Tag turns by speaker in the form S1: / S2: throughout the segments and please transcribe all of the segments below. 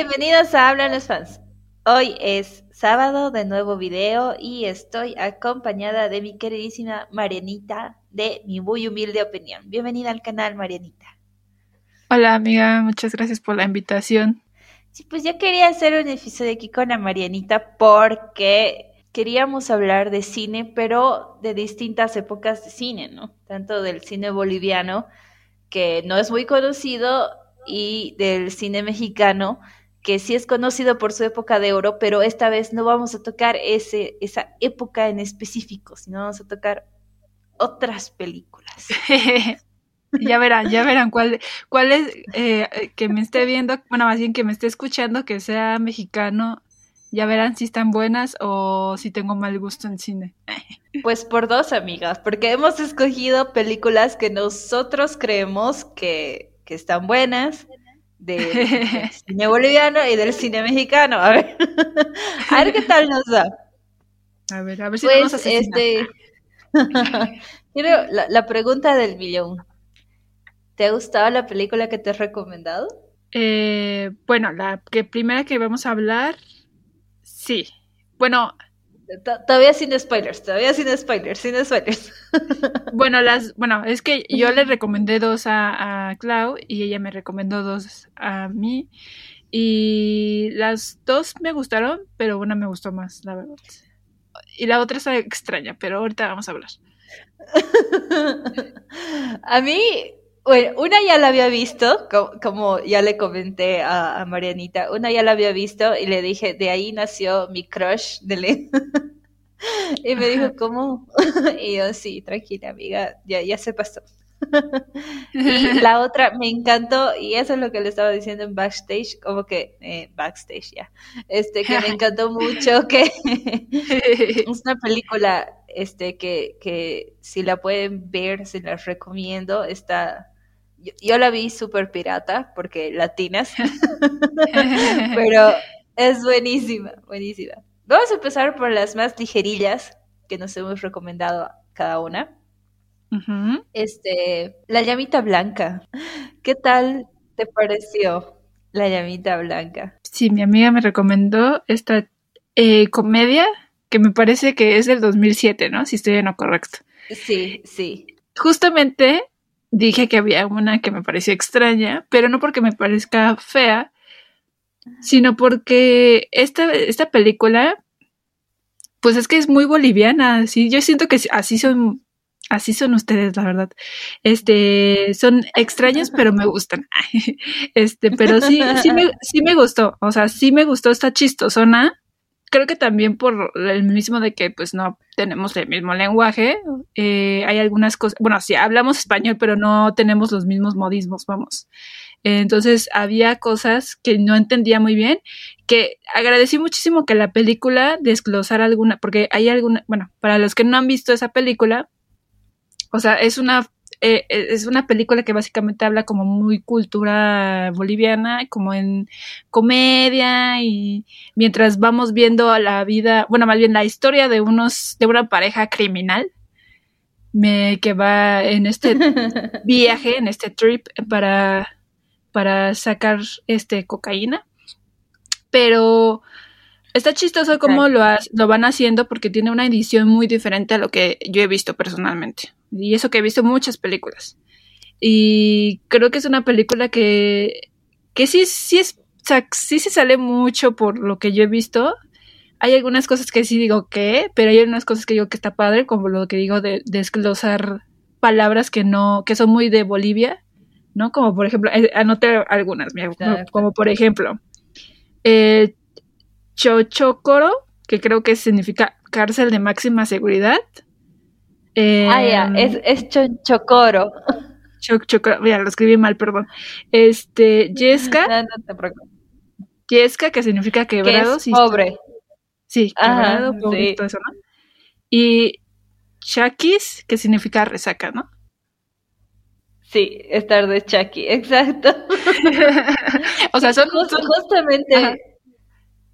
S1: Bienvenidos a Hablan los fans. Hoy es sábado de nuevo video y estoy acompañada de mi queridísima Marianita de mi muy humilde opinión. Bienvenida al canal, Marianita.
S2: Hola amiga, muchas gracias por la invitación.
S1: Sí, pues ya quería hacer un episodio aquí con la Marianita porque queríamos hablar de cine, pero de distintas épocas de cine, ¿no? Tanto del cine boliviano, que no es muy conocido, y del cine mexicano, que sí es conocido por su época de oro, pero esta vez no vamos a tocar ese, esa época en específico, sino vamos a tocar otras películas.
S2: ya verán, ya verán cuál, cuál es eh, que me esté viendo, bueno, más bien que me esté escuchando, que sea mexicano, ya verán si están buenas o si tengo mal gusto en cine.
S1: Pues por dos, amigas, porque hemos escogido películas que nosotros creemos que que están buenas, de, del cine boliviano y del cine mexicano. A ver, a ver qué tal nos da.
S2: A ver, a ver si
S1: pues, nos este, la, la, pregunta del millón. ¿Te ha gustado la película que te he recomendado?
S2: Eh, bueno, la que primera que vamos a hablar, sí. Bueno,
S1: Todavía sin spoilers, todavía sin spoilers, sin spoilers.
S2: Bueno, las, bueno, es que yo le recomendé dos a, a Clau y ella me recomendó dos a mí. Y las dos me gustaron, pero una me gustó más, la verdad. Y la otra está extraña, pero ahorita vamos a hablar.
S1: a mí, bueno, una ya la había visto, como, ya le comenté a, Marianita, una ya la había visto y le dije, de ahí nació mi crush de Lynn. y me dijo, ¿cómo? y yo, sí, tranquila, amiga, ya, ya se pasó. y la otra me encantó, y eso es lo que le estaba diciendo en backstage, como que, eh, backstage ya, este, que me encantó mucho, que es una película, este, que, que si la pueden ver, se las recomiendo, está yo, la vi súper pirata porque latinas, pero es buenísima, buenísima. Vamos a empezar por las más ligerillas que nos hemos recomendado cada una. Este, la llamita blanca. ¿Qué tal te pareció la llamita blanca?
S2: Sí, mi amiga me recomendó esta eh, comedia que me parece que es del 2007, ¿no? Si estoy en lo correcto.
S1: Sí, sí.
S2: Justamente dije que había una que me pareció extraña, pero no porque me parezca fea, sino porque esta, esta película, pues es que es muy boliviana, sí, yo siento que así son, así son ustedes, la verdad. Este, son extraños, pero me gustan. Este, pero sí, sí me, sí me gustó, o sea, sí me gustó esta chistosona, creo que también por el mismo de que pues no tenemos el mismo lenguaje, eh, hay algunas cosas, bueno, sí hablamos español, pero no tenemos los mismos modismos, vamos. entonces había cosas que no entendía muy bien, que agradecí muchísimo que la película desglosara alguna, porque hay alguna, bueno, para los que no han visto esa película, o sea, es una eh, eh, es una película que básicamente habla como muy cultura boliviana, como en comedia y mientras vamos viendo la vida, bueno, más bien la historia de unos, de una pareja criminal me, que va en este viaje, en este trip para, para sacar este cocaína. Pero está chistoso cómo lo, lo van haciendo porque tiene una edición muy diferente a lo que yo he visto personalmente. Y eso que he visto muchas películas. Y creo que es una película que, que sí, sí, es, o sea, sí se sale mucho por lo que yo he visto. Hay algunas cosas que sí digo que, pero hay unas cosas que digo que está padre, como lo que digo de desglosar palabras que no, que son muy de Bolivia, ¿no? Como por ejemplo, eh, anoté algunas, como, por ejemplo, eh, Chochocoro, que creo que significa cárcel de máxima seguridad
S1: ah, ya, em, es, es Chonchocoro.
S2: mira, lo escribí mal, perdón. Este, Yesca.
S1: No, no te preocupes.
S2: Yesca, que significa quebrado.
S1: Que pobre.
S2: Sí, quebrado, pobre, todo eso, ¿no? Y Chakis, que significa resaca, ¿no?
S1: Sí, estar de Chaki, exacto.
S2: o sea, son,
S1: justamente.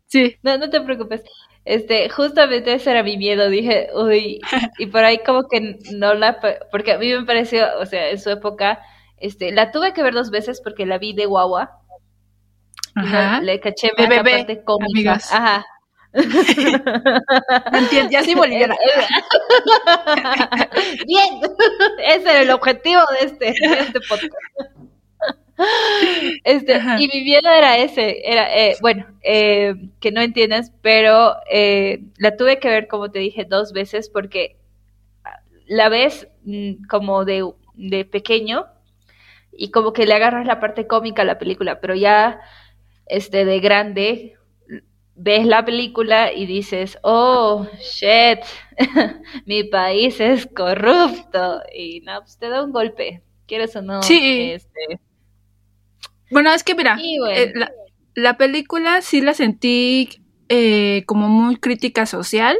S2: Sí.
S1: No, no te preocupes. Este, justamente ese era mi miedo, dije, uy, y por ahí como que no la, porque a mí me pareció, o sea, en su época, este, la tuve que ver dos veces porque la vi de guagua,
S2: Ajá.
S1: Le caché
S2: De bebé,
S1: parte cómica.
S2: amigas.
S1: Ajá.
S2: Entiendo, ya soy boliviana.
S1: Bien, ese era el objetivo de este, de este podcast. Este,
S2: Ajá.
S1: y mi miedo era ese, era, eh, bueno, eh, que no entiendas, pero eh, la tuve que ver, como te dije, dos veces porque la ves mm, como de, de pequeño y como que le agarras la parte cómica a la película, pero ya este, de grande ves la película y dices, oh, shit, mi país es corrupto y no, pues te da un golpe, quieres o no.
S2: Sí.
S1: Este,
S2: Bueno, es que mira,
S1: bueno,
S2: eh, la, la película sí la sentí eh, como muy crítica social.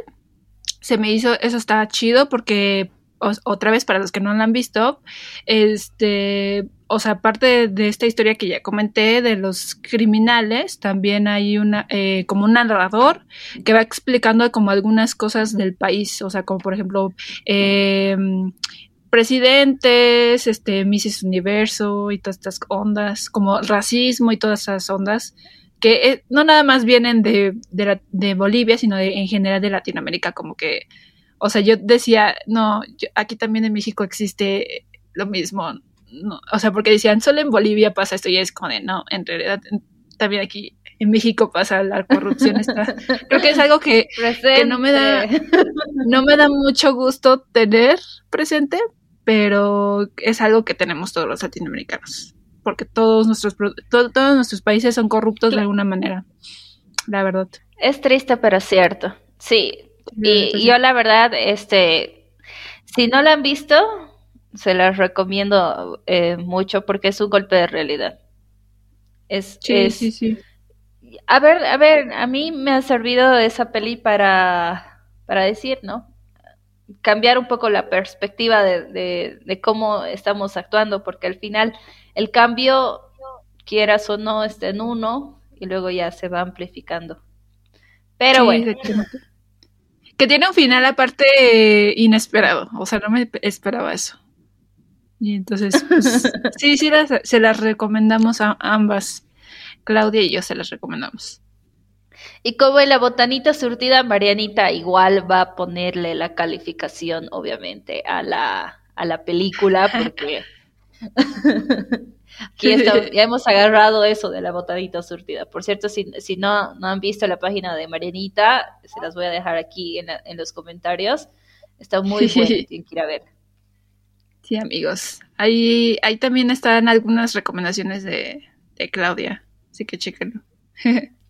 S2: Se me hizo, eso estaba chido porque, o- otra vez, para los que no la han visto, este, o sea, aparte de, de esta historia que ya comenté de los criminales, también hay una, eh, como un narrador que va explicando como algunas cosas del país, o sea, como por ejemplo, eh, presidentes, este, Mrs. Universo y todas estas ondas, como racismo y todas esas ondas, que eh, no nada más vienen de, de, la- de Bolivia, sino de, en general de Latinoamérica, como que, o sea, yo decía, no, yo- aquí también en México existe lo mismo, no, o sea, porque decían, solo en Bolivia pasa esto y es como de, no, en realidad en- también aquí en México pasa la corrupción, está, creo que es algo que que no me da- no me da mucho gusto tener presente, pero es algo que tenemos todos los latinoamericanos, porque todos nuestros todos nuestros países son corruptos de alguna manera, la verdad.
S1: Es triste, pero cierto. Sí. Y,
S2: Sí.
S1: yo la verdad, este, si no la han visto, se las recomiendo eh, mucho porque es un golpe de realidad. Es,
S2: Sí,
S1: es-
S2: sí, sí.
S1: A ver, a ver, a mí me ha servido esa peli para, para decir, ¿no? Cambiar un poco la perspectiva de, de, de cómo estamos actuando, porque al final el cambio, quieras o no, está en uno y luego ya se va amplificando. Pero
S2: Sí,
S1: bueno.
S2: Que tiene un final aparte inesperado, o sea, no me esperaba eso. Y entonces, pues, sí, sí, las- se las recomendamos a ambas. Claudia y yo se las recomendamos.
S1: Y como en la botanita surtida, Marianita igual va a ponerle la calificación, obviamente, a la, a la película, porque aquí está- ya hemos agarrado eso de la botanita surtida. Por cierto, si, si no, no han visto la página de Marianita, se las voy a dejar aquí en, la- en los comentarios. Está muy bueno, tienen que ir a ver.
S2: Sí, amigos. Ahí, ahí también están algunas recomendaciones de, de Claudia, así que chéquenlo.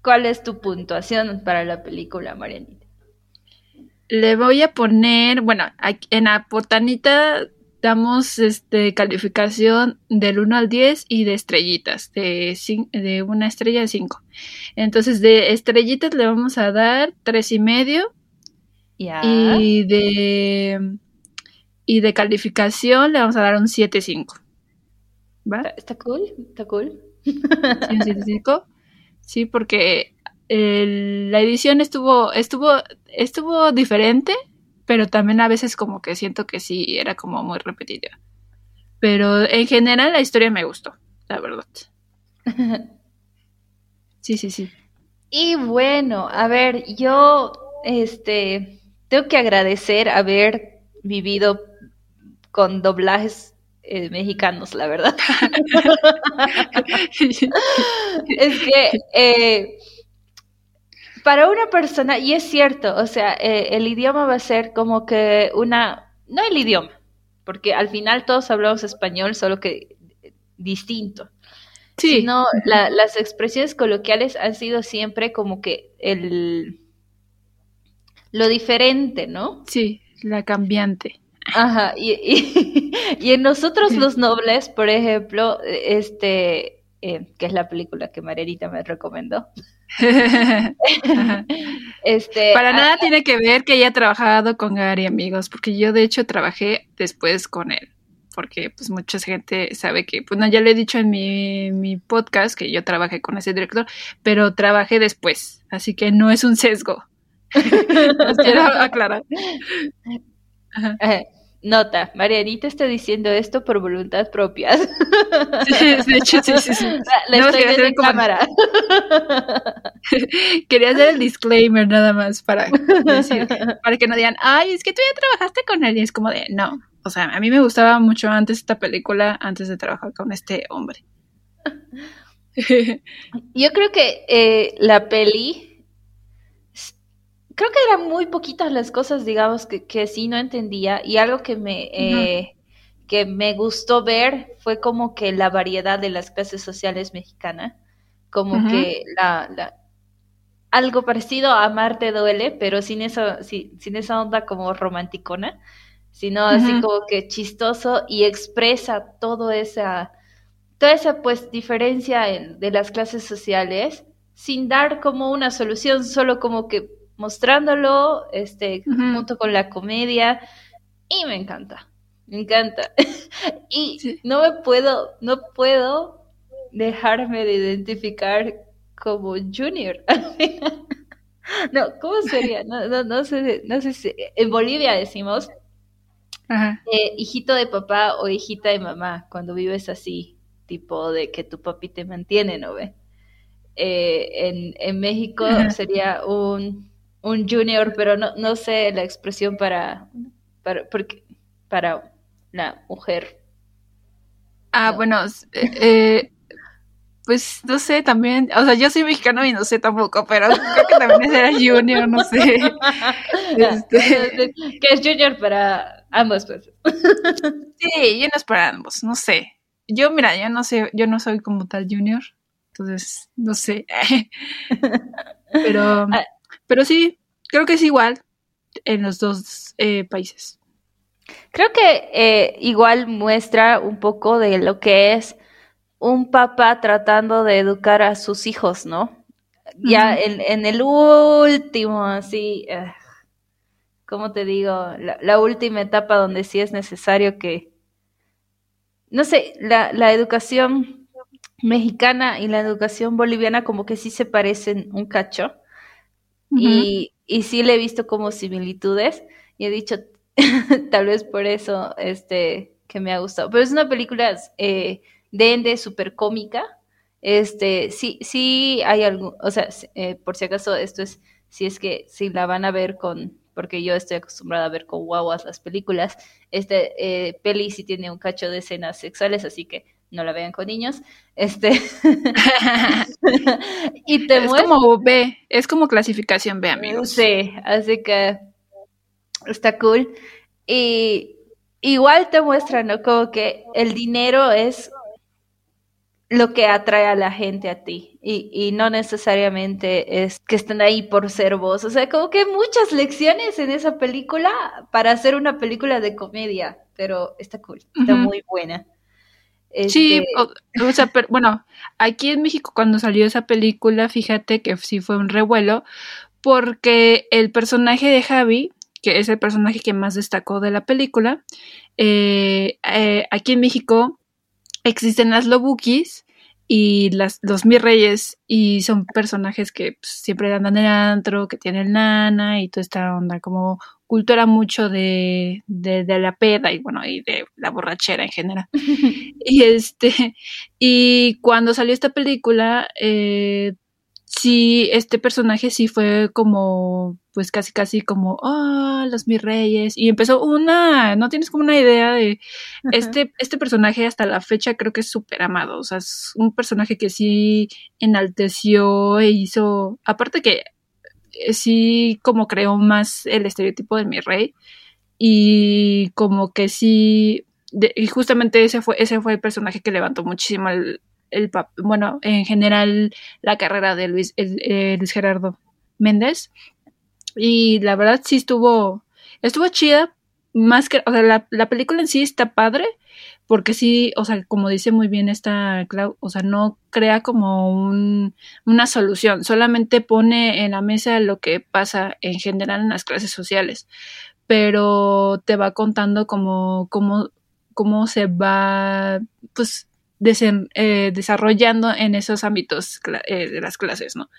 S1: ¿Cuál es tu puntuación para la película, Marianita?
S2: Le voy a poner, bueno, aquí- en la botanita damos este calificación del 1 al 10 y de estrellitas, de, de una estrella de 5. Entonces, de estrellitas le vamos a dar tres y medio
S1: Ya.
S2: y de y de calificación le vamos a dar un 7.5. ¿Va?
S1: ¿Está, está cool? ¿Está cool?
S2: Sí, un 7.5. Sí, porque el- la edición estuvo, estuvo, estuvo diferente, pero también a veces como que siento que sí era como muy repetitiva. Pero en general la historia me gustó, la verdad. Sí, sí, sí.
S1: Y bueno, a ver, yo este tengo que agradecer haber vivido con doblajes eh, mexicanos, la verdad. Es que eh, para una persona, y es cierto, o sea, eh, el idioma va a ser como que una, no el idioma, porque al final todos hablamos español, solo que distinto
S2: Sí,
S1: sino la- las expresiones coloquiales han sido siempre como que el lo diferente, ¿no?
S2: sí, la cambiante.
S1: Ajá, y, y, y en nosotros los nobles, por ejemplo, este, eh, que es la película que Marianita me recomendó, este,
S2: Para nada tiene que ver que haya trabajado con Gary, amigos, porque yo de hecho trabajé después con él, porque pues mucha gente sabe que, pues no, ya le he dicho en mi, mi podcast que yo trabajé con ese director, pero trabajé después, así que no es un sesgo. Los quiero aclarar. Ajá.
S1: Nota, Marianita está diciendo esto por voluntad propia.
S2: Sí, de hecho, sí, sí, sí.
S1: La
S2: No,
S1: estoy viendo en
S2: como-
S1: cámara.
S2: Quería hacer el disclaimer nada más para decir, para que no digan, ay, es que tú ya trabajaste con él. Y es como de, no. O sea, a mí me gustaba mucho antes esta película, antes de trabajar con este hombre.
S1: Yo creo que eh, la peli, creo que eran muy poquitas las cosas, digamos, que, que sí no entendía y algo que me, eh, que me gustó ver fue como que la variedad de las clases sociales mexicanas, como que la, la- algo parecido a Amarte duele, pero sin eso, sí, sin esa onda como romanticona, sino así como que chistoso y expresa todo esa toda esa pues diferencia en- de las clases sociales sin dar como una solución, solo como que mostrándolo este junto con la comedia y me encanta. Me encanta. y
S2: Sí.
S1: no me puedo no puedo dejarme de identificar como Junior. no, ¿cómo sería? No, no, no sé, no sé si en Bolivia decimos
S2: Ajá.
S1: eh, hijito de papá o hijita de mamá, cuando vives así, tipo de que tu papi te mantiene, ¿no ve? Eh, en, en México
S2: Ajá.
S1: sería un, un junior, pero no, no sé la expresión para, para, porque, para la mujer.
S2: Ah,
S1: No.
S2: bueno, eh, eh, pues no sé, también, o sea, yo soy mexicano y no sé tampoco, pero creo que también era junior, no sé. Este-
S1: que es junior para ambos, pues.
S2: Sí, no es para ambos, no sé. Yo, mira, yo no sé, yo no soy como tal junior, entonces, no sé. Pero,
S1: Ah.
S2: Pero sí, creo que es igual en los dos eh, países.
S1: Creo que eh, igual muestra un poco de lo que es un papá tratando de educar a sus hijos, ¿no? Ya en, en el último, así, eh, ¿cómo te digo? La, la última etapa donde sí es necesario que, no sé, la, la educación mexicana y la educación boliviana como que sí se parecen un cacho Y, y sí le he visto como similitudes y he dicho tal vez por eso este que me ha gustado. Pero es una película eh, de ende súper cómica. Este sí sí hay algo o sea eh, por si acaso esto es si es que si la van a ver con porque yo estoy acostumbrada a ver con guaguas las películas este eh, peli sí tiene un cacho de escenas sexuales así que no la vean con niños este y te
S2: es
S1: muestra
S2: como B, es como clasificación B, amigos.
S1: Sí, así que está cool. Y igual te muestran, ¿no? Como que el dinero es lo que atrae a la gente a ti y, y no necesariamente es que estén ahí por ser vos. O sea, como que muchas lecciones en esa película para hacer una película de comedia, pero está cool, está muy buena.
S2: Sí,
S1: Este,
S2: o, o sea, pero, bueno, aquí en México cuando salió esa película, fíjate que sí fue un revuelo, porque el personaje de Javi, que es el personaje que más destacó de la película, eh, eh, aquí en México existen las Lobukis y las, los Mi Reyes, y son personajes que pues, siempre andan en el antro, que tienen lana y toda esta onda, como cultura mucho de, de, de la peda y bueno, y de la borrachera en general. Y este, y cuando salió esta película, eh, sí, este personaje sí fue como, pues casi casi como, ah, los mis reyes. Y empezó una, no tienes como una idea de, este, este personaje hasta la fecha creo que es súper amado. O sea, es un personaje que sí enalteció e hizo, aparte que sí como creó más el estereotipo de mi rey. Y como que sí, de- y justamente ese fue, ese fue el personaje que levantó muchísimo el, el bueno, en general la carrera de Luis, eh, Luis Gerardo Méndez. Y la verdad sí estuvo, estuvo chida, más que, o sea, la, la película en sí está padre, porque sí, o sea, como dice muy bien esta Clau, o sea, no crea como un, una solución, solamente pone en la mesa lo que pasa en general en las clases sociales, pero te va contando como, cómo, cómo se va, pues, eh, desarrollando en esos ámbitos eh, de las clases, ¿no?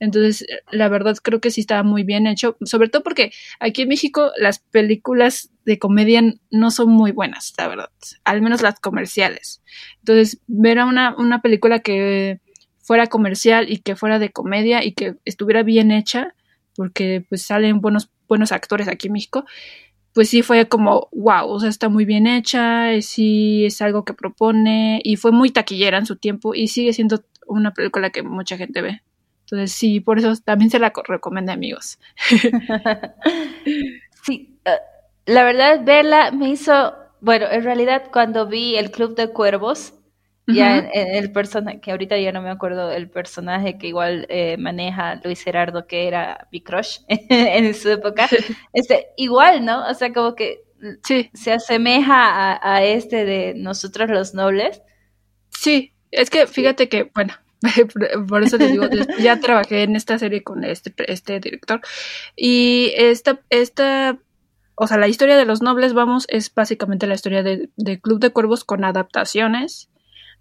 S2: Entonces, la verdad creo que sí estaba muy bien hecho, sobre todo porque aquí en México las películas de comedia no son muy buenas, la verdad, al menos las comerciales. Entonces, ver a una, una película que fuera comercial y que fuera de comedia y que estuviera bien hecha, porque pues salen buenos, buenos actores aquí en México, pues sí fue como, wow, o sea, está muy bien hecha, sí es algo que propone y fue muy taquillera en su tiempo y sigue siendo una película que mucha gente ve. Entonces sí, por eso también se la recomiendo amigos.
S1: sí, eh, la verdad verla me hizo, bueno, en realidad cuando vi el Club de Cuervos, ya en, el personaje, que ahorita ya no me acuerdo el personaje que igual eh, maneja Luis Gerardo, que era mi crush en su época, este, igual, ¿no? O sea, como que sí. se asemeja a, este de nosotros los nobles.
S2: Sí, es que fíjate que, bueno, por eso te digo, ya trabajé en esta serie con este, este director y esta, esta o sea, la historia de los nobles, vamos, es básicamente la historia de, de Club de Cuervos con adaptaciones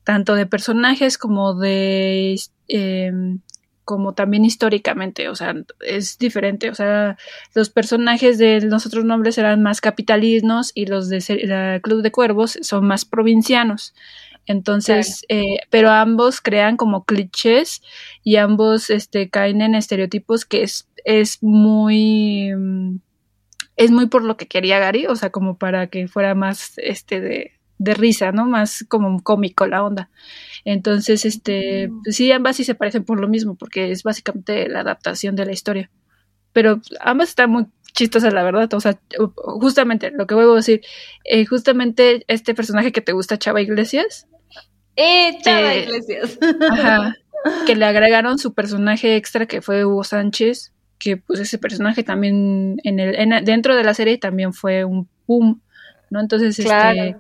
S2: tanto de personajes como de em, como también históricamente, o sea, es diferente, o sea, los personajes de los otros nombres eran más capitalinos y los de la Club de Cuervos son más provincianos. Entonces, eh, pero ambos crean como clichés y ambos este, caen en estereotipos que es, es muy es muy por lo que quería Gary, o sea, como para que fuera más este de, de risa, ¿no? Más como cómico la onda. Entonces, este, pues sí, ambas sí se parecen por lo mismo, porque es básicamente la adaptación de la historia. Pero ambas están muy chistosas, la verdad. O sea, justamente lo que voy a decir, eh, justamente este personaje que te gusta, Chava Iglesias.
S1: Eh, Chava eh, Iglesias.
S2: Ajá. Que le agregaron su personaje extra que fue Hugo Sánchez, que pues ese personaje también en el dentro de la serie también fue un boom, ¿no? Entonces, este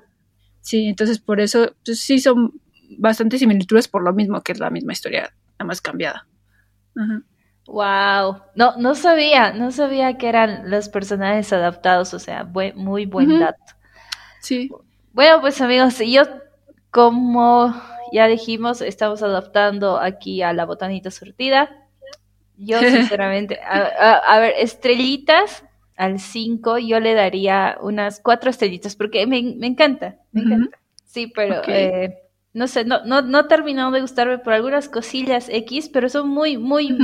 S2: Sí, entonces por eso pues, sí son bastante similitudes por lo mismo que es la misma historia, nada más cambiada.
S1: Wow, no, no sabía, no sabía que eran los personajes adaptados, o sea, muy buen dato.
S2: Sí.
S1: Bueno, pues amigos, yo como ya dijimos, estamos adaptando aquí a la botanita surtida. Yo sinceramente, a ver, estrellitas, al 5 yo le daría unas cuatro estrellitas porque me, encanta, me encanta. Sí, pero eh, no sé, no, no, no terminó de gustarme por algunas cosillas X, pero son muy, muy,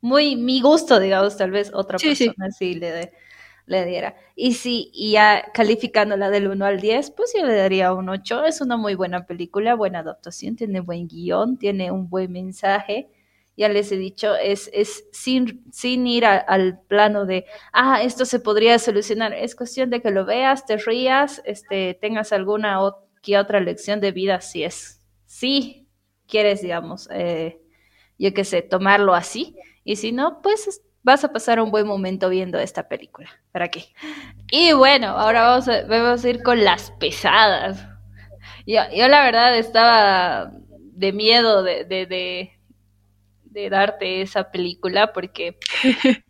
S1: muy mi gusto, digamos, tal vez otra persona sí, le, le diera. Y sí, y ya calificándola del 1 al 10, pues yo le daría un 8. Es una muy buena película, buena adaptación, tiene buen guion, tiene un buen mensaje ya les he dicho, es, es sin, sin ir al plano de, ah, esto se podría solucionar. Es cuestión de que lo veas, te rías, este, tengas alguna que otra lección de vida, si es, si quieres, digamos, eh, yo qué sé, tomarlo así. Y si no, pues vas a pasar un buen momento viendo esta película. ¿Para qué? Y bueno, ahora vamos a, vamos a ir con las pesadas. Yo, yo la verdad estaba de miedo de, de de darte esa película porque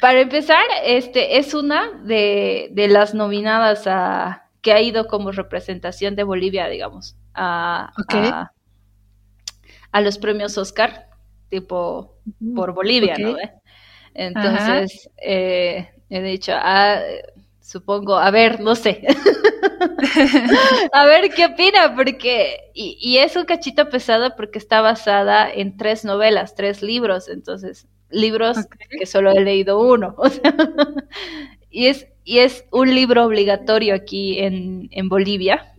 S1: para, empezar, este es una de, las nominadas a que ha ido como representación de Bolivia, digamos, a, a, los premios Oscar, tipo por Bolivia, ¿no? Entonces, eh, he dicho, ah, supongo, a ver, no sé. a ver qué opina, porque, y, es un cachito pesado porque está basada en tres novelas, tres libros, entonces, libros que solo he leído uno. y, es, y es un libro obligatorio aquí en, en Bolivia.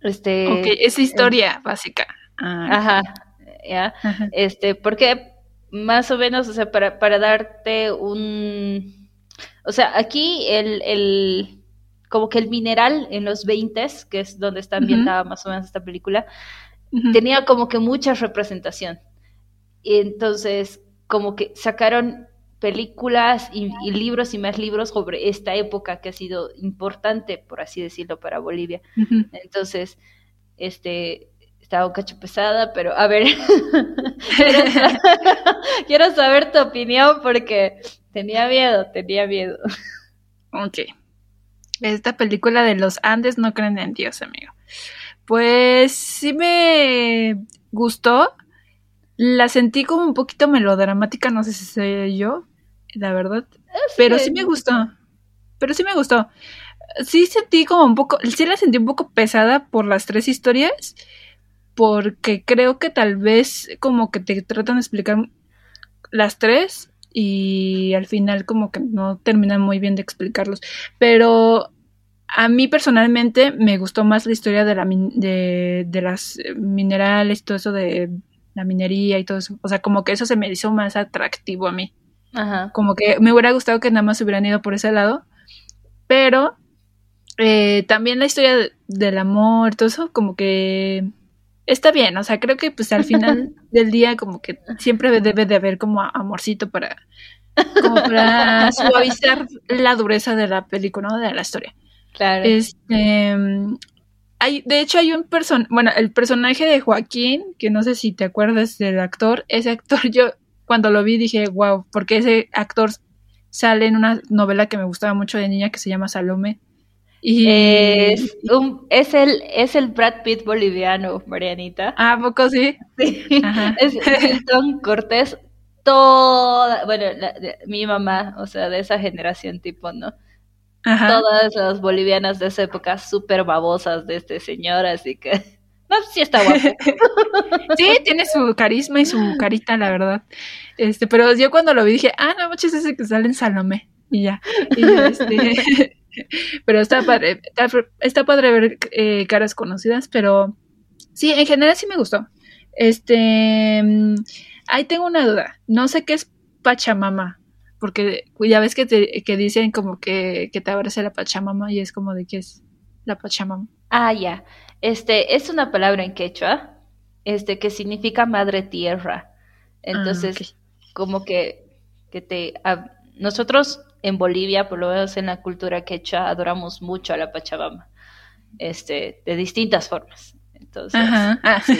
S1: Este,
S2: ok, es historia básica.
S1: Ah. Ajá, ya. Este, porque más o menos, o sea, para, para darte un o sea, aquí el, el, como que el mineral en los 20, que es donde está ambientada más o menos esta película, tenía como que mucha representación. Y entonces, como que sacaron películas y, libros y más libros sobre esta época que ha sido importante, por así decirlo, para Bolivia. Entonces, este, estaba un cacho pesada, pero a ver, quiero saber tu opinión porque Tenía miedo, tenía miedo.
S2: Ok. Esta película de los Andes no creen en Dios, amigo. Pues sí me gustó. La sentí como un poquito melodramática, no sé si soy yo, la verdad. Pero sí me gustó. Pero sí me gustó. Sí sentí como un poco, sí la sentí un poco pesada por las tres historias, porque creo que tal vez como que te tratan de explicar las tres y al final como que no terminan muy bien de explicarlos. Pero a mí personalmente me gustó más la historia de, la de, de las minerales, todo eso de la minería y todo eso. O sea, como que eso se me hizo más atractivo a mí. Ajá. Como que me hubiera gustado que nada más hubieran ido por ese lado. Pero eh, también la historia del amor, todo eso, como que está bien. O sea, creo que pues al final del día como que siempre debe de haber como amorcito para, como para suavizar la dureza de la película, ¿no? De la historia. Claro. Este, hay, de hecho, hay un person, bueno, el personaje de Joaquín, que no sé si te acuerdas del actor, ese actor yo cuando lo vi dije, wow, porque ese actor sale en una novela que me gustaba mucho de niña que se llama Salome.
S1: Y... Es, es, el, es el Brad Pitt boliviano, Marianita.
S2: Ah, poco sí? Sí,
S1: es Milton Cortés, toda, bueno, mi mamá, o sea, de esa generación tipo, ¿no? Todas las bolivianas de esa época súper babosas de este señor, así que... No, sí está guapo.
S2: sí, tiene su carisma y su carita, la verdad. Este, pero yo cuando lo vi dije, ah, no, muchas veces que salen Salomé. Y ya. este, pero está padre, está, padre ver eh, caras conocidas, pero sí, en general sí me gustó. Este, mm, ahí tengo una duda. No sé qué es Pachamama porque ya ves que, te, que dicen como que, que te abrace la Pachamama y es como de qué es la Pachamama.
S1: Ah, ya. Este, es una palabra en quechua, este, que significa madre tierra. Entonces, ah, como que, que te, nosotros en Bolivia, por lo menos en la cultura quechua, adoramos mucho a la Pachamama, este, de distintas formas. Entonces, Ajá. Ah.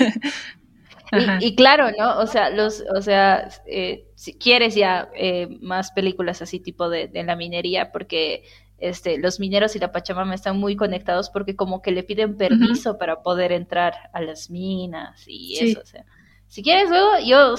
S1: Y, claro, ¿no? O sea, los, o sea, eh, si quieres ya eh, más películas así tipo de, la minería, porque este, los mineros y la Pachamama están muy conectados porque como que le piden permiso para poder entrar a las minas y eso, o sea. Si quieres luego, yo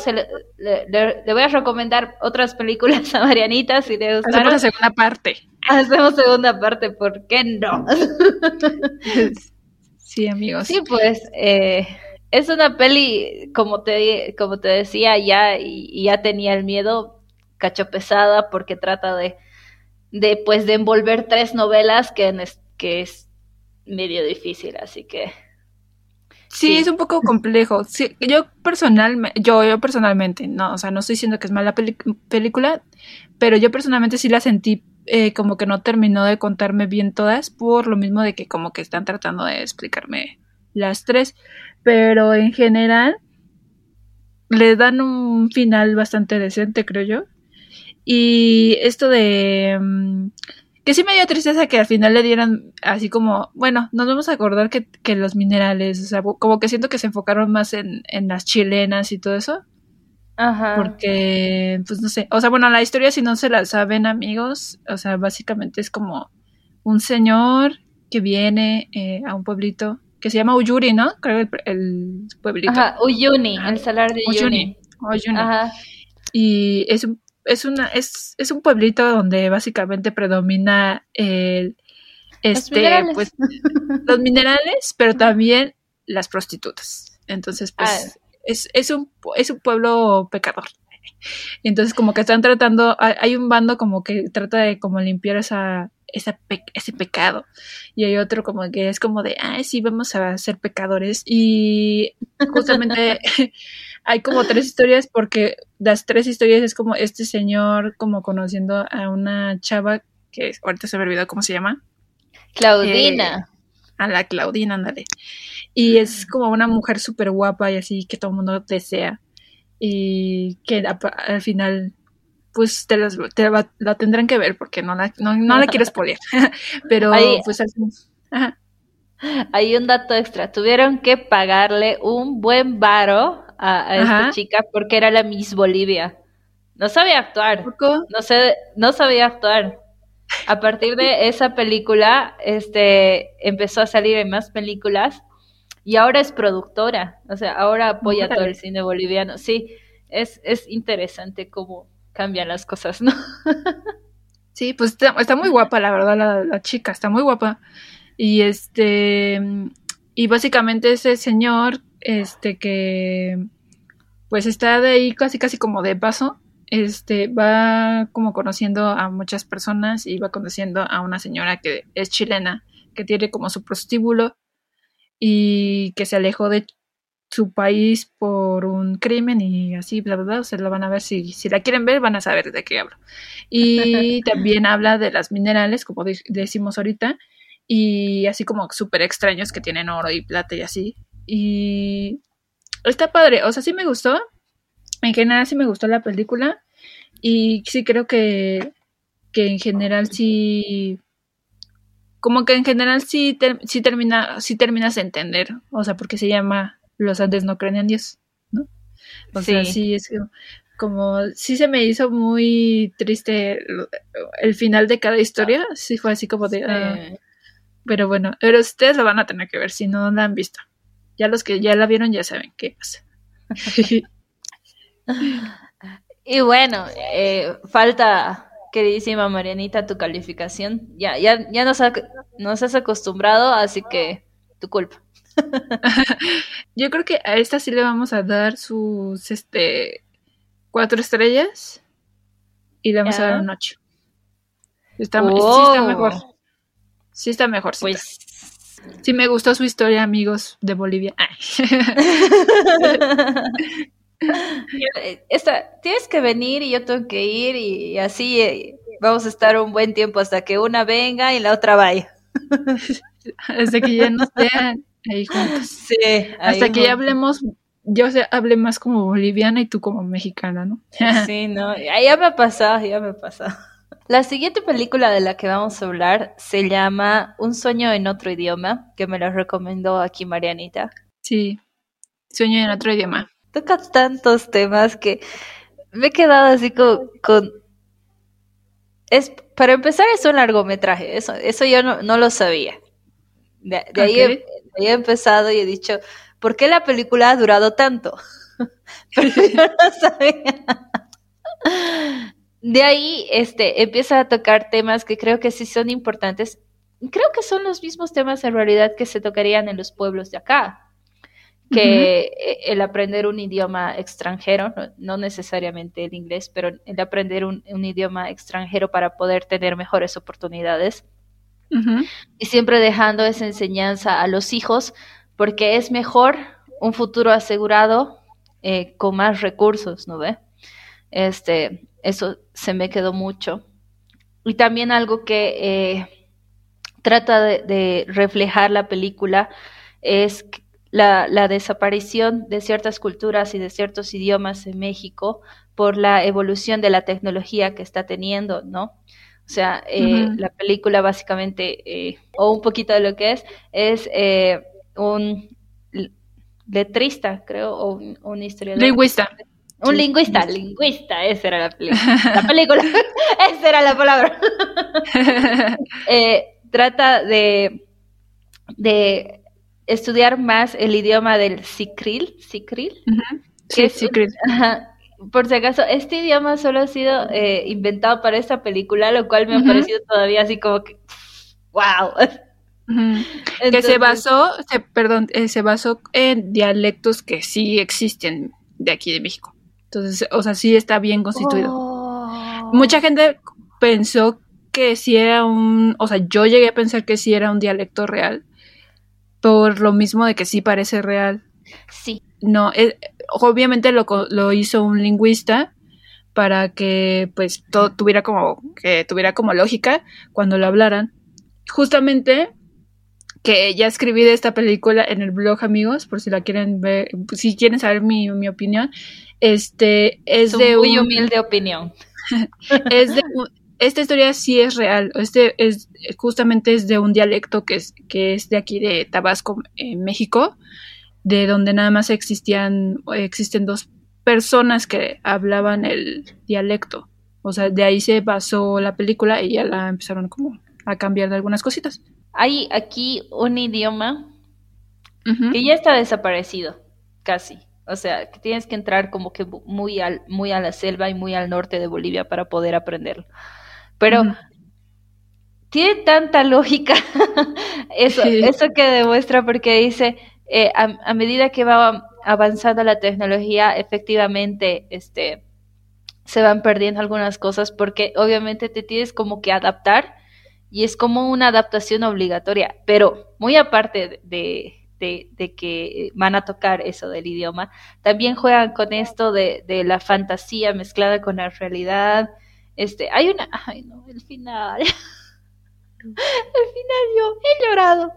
S1: le, voy a recomendar otras películas a Marianita si le gustaron.
S2: Hacemos segunda parte.
S1: Hacemos segunda parte, ¿por qué no?
S2: sí, amigos.
S1: Sí, pues, eh, es una peli, como te, como te decía, ya, y, ya tenía el miedo, cacho pesada, porque trata de, de pues, de envolver tres novelas que, es, que es medio difícil, así que...
S2: Sí, es un poco complejo. Sí, yo personalmente, yo, yo personalmente, no, o sea, no estoy diciendo que es mala película, pero yo personalmente sí la sentí eh, como que no terminó de contarme bien todas, por lo mismo de que como que están tratando de explicarme las tres pero en general le dan un final bastante decente, creo yo. Y esto de... Mm, que sí me dio tristeza que al final le dieran así como, bueno, nos vamos a acordar que, que los minerales, o sea, como que siento que se enfocaron más en, en las chilenas y todo eso. Ajá. Porque, pues no sé, o sea, bueno, la historia si no se la saben amigos, o sea, básicamente es como un señor que viene eh, a un pueblito que se llama Uyuri, ¿no? Creo el, el pueblito.
S1: Ajá, Uyuni, el salar de Uyuni.
S2: Uyuni. Ajá. Y es un, es, una, es, es un pueblito donde básicamente predomina el, este, los pues, los minerales, pero también las prostitutas. Entonces, pues, ah. es, es, un, es un pueblo pecador. Entonces, como que están tratando, hay un bando como que trata de como limpiar esa, ese, ese pecado. Y hay otro como que es como de, ah, sí, vamos a ser pecadores. Y justamente hay como tres historias porque las tres historias es como este señor como conociendo a una chava que ahorita se me olvidó cómo se llama.
S1: Claudina.
S2: Eh, a la Claudina, ándale. Y es como una mujer súper guapa y así que todo el mundo desea. Y que al final pues te, la tendrán que ver porque no la, no, la quiero spoiler. Pero pues al
S1: Hay un dato extra. Tuvieron que pagarle un buen varo a, esta chica porque era la Miss Bolivia. No sabía actuar. No, sé, no sabía actuar. A partir de esa película, este, empezó a salir en más películas y ahora es productora, o sea, ahora apoya todo el cine boliviano. Sí, es, es interesante cómo cambian las cosas, ¿no?
S2: sí, pues está, muy guapa, la verdad, la, la, chica, está muy guapa. Y este, y básicamente ese señor, este, que pues está de ahí casi, casi como de paso, este, va como conociendo a muchas personas y va conociendo a una señora que es chilena, que tiene como su prostíbulo y que se alejó de su país por un crimen y así, bla, bla, bla. O sea, lo van a ver, si, si la quieren ver, van a saber de qué hablo. Y también habla de las minerales, como decimos ahorita, y así como súper extraños que tienen oro y plata y así. Y está padre, o sea, sí me gustó. En general sí me gustó la película. Y sí creo que, que en general sí como que en general sí, sí, termina, sí terminas de entender, o sea, porque se llama Los Andes no creen en Dios, ¿no? O sea, sí es como, sí se me hizo muy triste el, final de cada historia, sí fue así como de... Ah, pero bueno, pero ustedes lo van a tener que ver si no la han visto. Ya los que ya la vieron ya saben qué pasa.
S1: y bueno, eh, falta queridísima Marianita, tu calificación. Ya, ya, ya nos, nos has acostumbrado, así que tu culpa.
S2: Yo creo que a esta sí le vamos a dar sus este cuatro estrellas y le vamos a dar un ocho. Está, Sí está mejor. Sí está mejor. Pues sí me gustó su historia, amigos de Bolivia.
S1: Esta, tienes que venir y yo tengo que ir y, así eh, vamos a estar un buen tiempo hasta que una venga y la otra vaya.
S2: hasta que ya no estén ahí juntos. Sí, hasta que ya hablemos, yo se hable más como boliviana y tú como mexicana, ¿no?
S1: sí, no, ya me ha pasado, ya me ha pasado. La siguiente película de la que vamos a hablar se llama Un sueño en otro idioma, que me la recomendó aquí Marianita.
S2: Sí, Sueño en otro idioma
S1: toca tantos temas que me he quedado así con, es para empezar es un largometraje eso eso yo no, lo sabía de, ahí, he, empezado y he dicho ¿por qué la película ha durado tanto? pero yo no sabía de ahí este empieza a tocar temas que creo que sí son importantes creo que son los mismos temas en realidad que se tocarían en los pueblos de acá que e, el aprender un idioma extranjero, no, necesariamente el inglés, pero el aprender un, idioma extranjero para poder tener mejores oportunidades. Y siempre dejando esa enseñanza a los hijos, porque es mejor un futuro asegurado eh, con más recursos, ¿no ve? Este, eso se me quedó mucho. Y también algo que eh, trata de, de reflejar la película es que la, desaparición de ciertas culturas y de ciertos idiomas en México por la evolución de la tecnología que está teniendo, ¿no? O sea, eh, la película básicamente, eh, o un poquito de lo que es, es eh, un letrista, creo, o un, historiador.
S2: Lingüista.
S1: Un lingüista, lingüista, esa era la película. La película, esa era la palabra. trata de, de estudiar más el idioma del sicril, sicril.
S2: Sí, sicril.
S1: Por si acaso, este idioma solo ha sido eh, inventado para esta película, lo cual me ha parecido todavía así como que, wow.
S2: que se basó, perdón, eh, se basó en dialectos que sí existen de aquí de México. Entonces, o sea, sí está bien constituido. Oh. Mucha gente pensó que sí era un, o sea, yo llegué a pensar que sí era un dialecto real, por lo mismo de que sí parece real.
S1: Sí.
S2: No, eh, obviamente lo, lo hizo un lingüista para que pues todo tuviera como que tuviera como lógica cuando lo hablaran. Justamente que ya escribí de esta película en el blog, amigos, por si la quieren ver, si quieren saber mi, mi opinión. Este es de
S1: muy humilde opinión.
S2: es de esta historia sí es real. Este es justamente es de un dialecto que es, que es de aquí de Tabasco, en México, de donde nada más existían, existen dos personas que hablaban el dialecto. O sea, de ahí se basó la película y ya la empezaron como a cambiar de algunas cositas.
S1: Hay aquí un idioma que ya está desaparecido, casi. O sea, que tienes que entrar como que muy, al, muy a la selva y muy al norte de Bolivia para poder aprenderlo. Pero tiene tanta lógica eso, eso que demuestra porque dice, eh, a, medida que va avanzando la tecnología, efectivamente, este, se van perdiendo algunas cosas porque obviamente te tienes como que adaptar y es como una adaptación obligatoria, pero muy aparte de, de, que van a tocar eso del idioma, también juegan con esto de, de, la fantasía mezclada con la realidad. Este, hay una, ay no, el final, el final yo he llorado.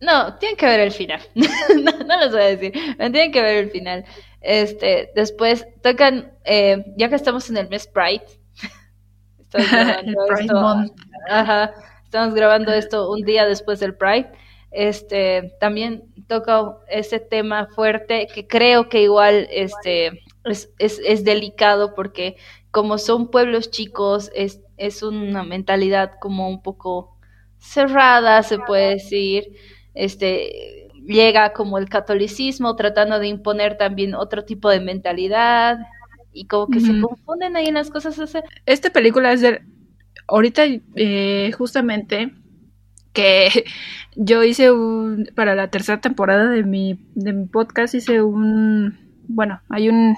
S1: No, tienen que ver el final. no, les voy a decir, tienen que ver el final. Este, después tocan, eh, ya que estamos en el mes Pride, estamos grabando, esto, ajá, estamos grabando esto un día después del Pride. Este, también toca ese tema fuerte que creo que igual este, es, es, delicado porque como son pueblos chicos, es, es una mentalidad como un poco cerrada, se puede decir, este, llega como el catolicismo tratando de imponer también otro tipo de mentalidad y como que se confunden ahí en las cosas.
S2: Esta película es de, ahorita eh, justamente que yo hice un, para la tercera temporada de mi, de mi podcast, hice un, bueno, hay un,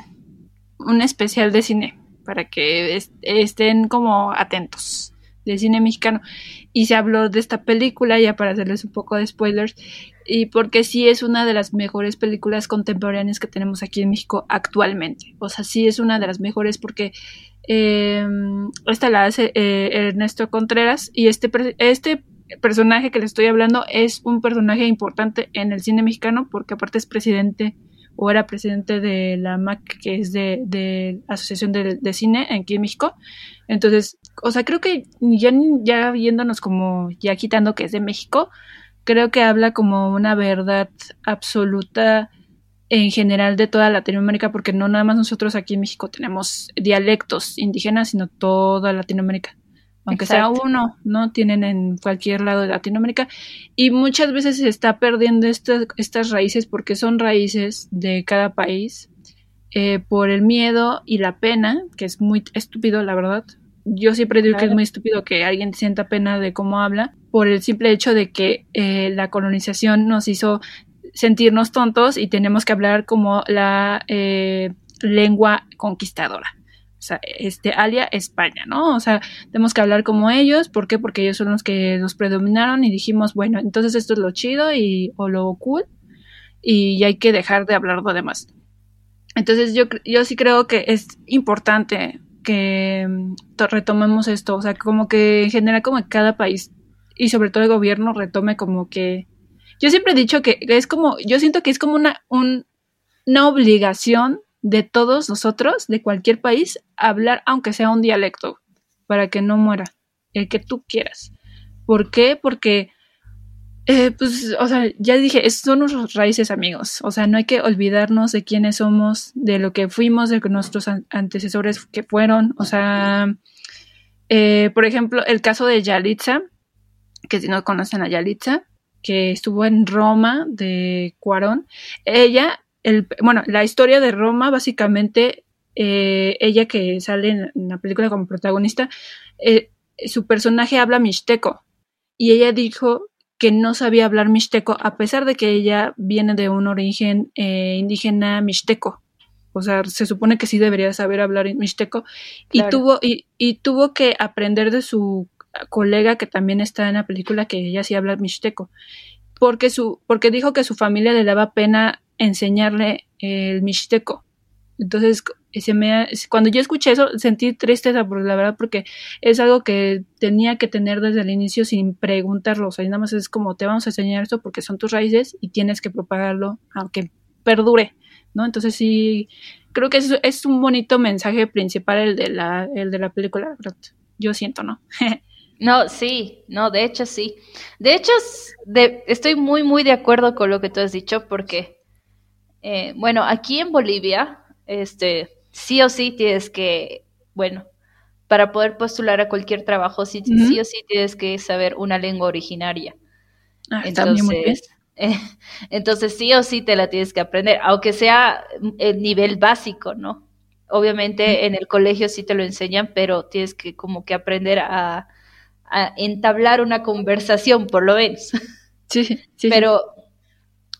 S2: un especial de cine para que estén como atentos de cine mexicano. Y se habló de esta película, ya para hacerles un poco de spoilers, y porque sí es una de las mejores películas contemporáneas que tenemos aquí en México actualmente. O sea, sí es una de las mejores porque eh, esta la hace eh, Ernesto Contreras y este, este personaje que le estoy hablando es un personaje importante en el cine mexicano porque aparte es presidente o era presidente de la MAC, que es de, de Asociación de, de, Cine aquí en México. Entonces, o sea, creo que ya, ya viéndonos como, ya quitando que es de México, creo que habla como una verdad absoluta en general de toda Latinoamérica, porque no nada más nosotros aquí en México tenemos dialectos indígenas, sino toda Latinoamérica aunque sea uno, ¿no? Tienen en cualquier lado de Latinoamérica. Y muchas veces se está perdiendo estas, estas raíces porque son raíces de cada país eh, por el miedo y la pena, que es muy estúpido, la verdad. Yo siempre digo que es muy estúpido que alguien sienta pena de cómo habla, por el simple hecho de que eh, la colonización nos hizo sentirnos tontos y tenemos que hablar como la eh, lengua conquistadora o sea, este, alia España, ¿no? O sea, tenemos que hablar como ellos, ¿por qué? Porque ellos son los que nos predominaron y dijimos, bueno, entonces esto es lo chido y, o lo cool, y hay que dejar de hablar lo demás. Entonces yo, yo sí creo que es importante que mm, retomemos esto, o sea, como que en general como cada país y sobre todo el gobierno retome como que... Yo siempre he dicho que es como, yo siento que es como una, un, una obligación de todos nosotros, de cualquier país, hablar aunque sea un dialecto, para que no muera, el que tú quieras. ¿Por qué? Porque, eh, pues, o sea, ya dije, son nuestras raíces amigos, o sea, no hay que olvidarnos de quiénes somos, de lo que fuimos, de nuestros antecesores que fueron, o sea, eh, por ejemplo, el caso de Yalitza, que si no conocen a Yalitza, que estuvo en Roma de Cuarón, ella el, bueno, la historia de Roma, básicamente, eh, ella que sale en, la película como protagonista, eh, su personaje habla mixteco. Y ella dijo que no sabía hablar mixteco a pesar de que ella viene de un origen eh, indígena mixteco. O sea, se supone que sí debería saber hablar mixteco. Y tuvo y, y, tuvo que aprender de su colega que también está en la película que ella sí habla mixteco porque su porque dijo que su familia le daba pena enseñarle el mixteco. Entonces, se me, cuando yo escuché eso, sentí tristeza, por la verdad, porque es algo que tenía que tener desde el inicio sin preguntarlo. O nada más es como te vamos a enseñar esto porque son tus raíces y tienes que propagarlo aunque perdure, ¿no? Entonces sí, creo que es, es un bonito mensaje principal el de la, el de la película, yo siento, ¿no?
S1: no, sí, no, de hecho sí. De hecho, de, estoy muy, muy de acuerdo con lo que tú has dicho porque eh, bueno, aquí en Bolivia, este, sí o sí tienes que, bueno, para poder postular a cualquier trabajo, sí, sí o sí tienes que saber una lengua originaria. Ah, Entonces, entonces sí o sí te la tienes que aprender, aunque sea el nivel básico, ¿no? Obviamente en el colegio sí te lo enseñan, pero tienes que como que aprender a, entablar una conversación, por lo menos.
S2: Sí, sí.
S1: Pero,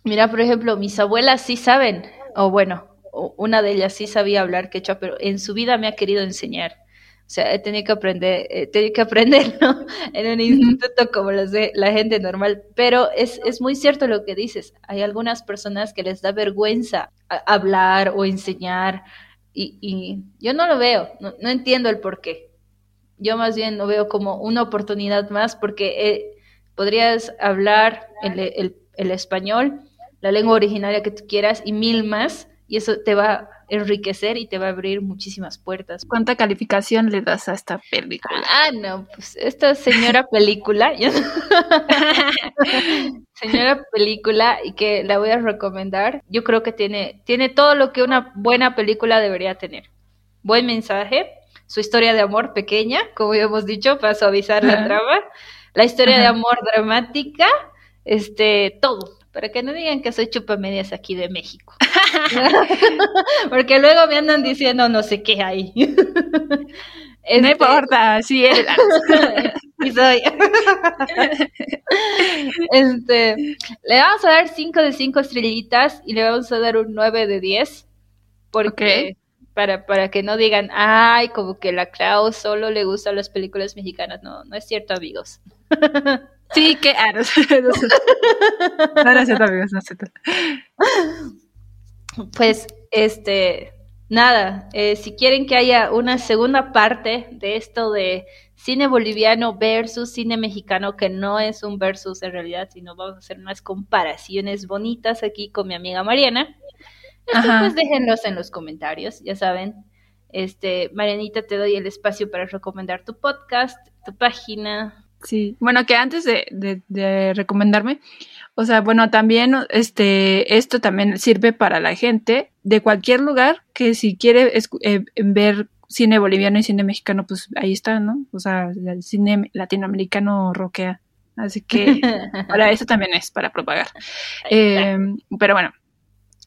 S1: mira, por ejemplo, mis abuelas sí saben, o bueno, una de ellas sí sabía hablar quechua, pero en su vida me ha querido enseñar. O sea, he tenido que aprender, he tenido que aprenderlo en un instituto como los de la gente normal. Pero es, es muy cierto lo que dices. Hay algunas personas que les da vergüenza hablar o enseñar y, y yo no lo veo, no, entiendo el por qué. Yo más bien lo veo como una oportunidad más porque eh, podrías hablar el, el, el español, la lengua originaria que tú quieras y mil más y eso te va enriquecer y te va a abrir muchísimas puertas.
S2: ¿Cuánta calificación le das a esta película?
S1: Ah, no, pues esta señora película, señora película y que la voy a recomendar, yo creo que tiene, tiene todo lo que una buena película debería tener. Buen mensaje, su historia de amor pequeña, como ya hemos dicho, para suavizar la trama, la historia de amor dramática, este, todo, para que no digan que soy chupamedias aquí de México. Porque luego me andan diciendo no sé qué hay.
S2: no este, importa, sí eres.
S1: y soy. este, le vamos a dar 5 de 5 estrellitas y le vamos a dar un 9 de 10. Porque para, para que no digan, ay, como que la Clau solo le gustan las películas mexicanas. No, no es cierto, amigos.
S2: Sí, que. Ah, no, no, no, es cierto, amigos, no es cierto.
S1: Pues, este, nada, eh, si quieren que haya una segunda parte de esto de cine boliviano versus cine mexicano, que no es un versus en realidad, sino vamos a hacer unas comparaciones bonitas aquí con mi amiga Mariana. Esto, pues déjenlos en los comentarios, ya saben. Este, Marianita, te doy el espacio para recomendar tu podcast, tu página.
S2: Sí, bueno, que antes de, de recomendarme, o sea, bueno, también este, esto también sirve para la gente de cualquier lugar que si quiere eh, ver cine boliviano y cine mexicano, pues ahí está, ¿no? O sea, el cine latinoamericano roquea. Así que para eso también es, para propagar. Eh, pero bueno,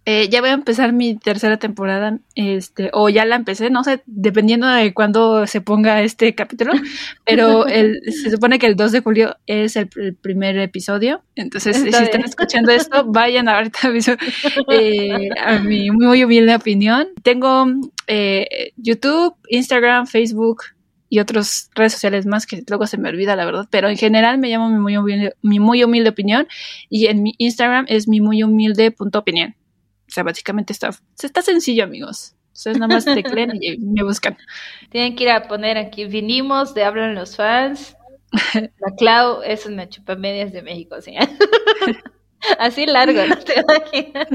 S2: eh, ya voy a empezar mi tercera temporada, este, o ya la empecé, no sé, dependiendo de cuándo se ponga este capítulo, pero el, se supone que el 2 de julio es el, primer episodio, entonces si están escuchando esto, vayan a ver eh, a mi muy humilde opinión. Tengo eh, YouTube, Instagram, Facebook y otras redes sociales más que luego se me olvida la verdad, pero en general me llamo mi muy humilde, mi muy humilde opinión y en mi Instagram es mi muy humilde punto opinión. O sea, básicamente está, está sencillo, amigos. Ustedes nada más tecleen y me buscan.
S1: Tienen que ir a poner aquí, vinimos de Hablan los fans. La Clau es una chupamedias de México, ¿sí? Así largo, ¿no te imaginas?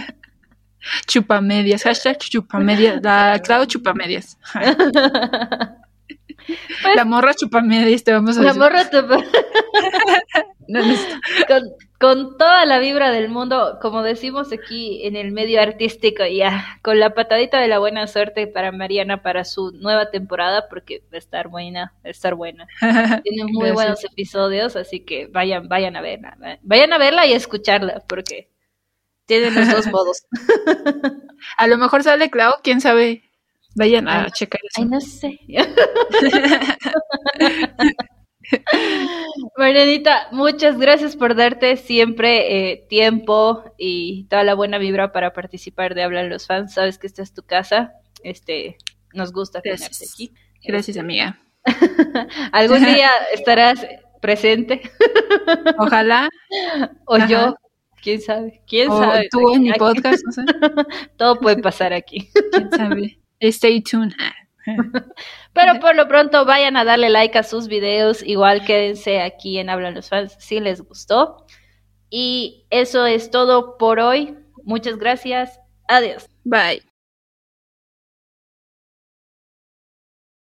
S2: Chupamedias, hashtag chupamedias, la Clau chupamedias. Pues, la morra chupamedias, te vamos a
S1: decir. La morra chupamedias. no, no con, con toda la vibra del mundo, como decimos aquí en el medio artístico, ya, con la patadita de la buena suerte para Mariana para su nueva temporada, porque va a estar buena, va a estar buena. Tiene muy buenos episodios, así que vayan, vayan a verla, vayan a verla y a escucharla, porque tienen los dos modos.
S2: a lo mejor sale Clau, quién sabe. Vayan a checar eso.
S1: Ay, no sé. Marianita, muchas gracias por darte siempre eh, tiempo y toda la buena vibra para participar de Hablan los Fans. Sabes que esta es tu casa. Este, nos gusta tenerte aquí.
S2: Gracias, este, amiga.
S1: Algún día estarás presente.
S2: Ojalá.
S1: o yo. ¿Quién sabe? ¿Quién sabe?
S2: Tú en mi podcast, no sé.
S1: Todo puede pasar aquí.
S2: ¿Quién sabe? Stay tuned.
S1: Pero por lo pronto vayan a darle like a sus videos, igual quédense aquí en Hablan los Fans si les gustó. Y eso es todo por hoy. Muchas gracias. Adiós.
S2: Bye.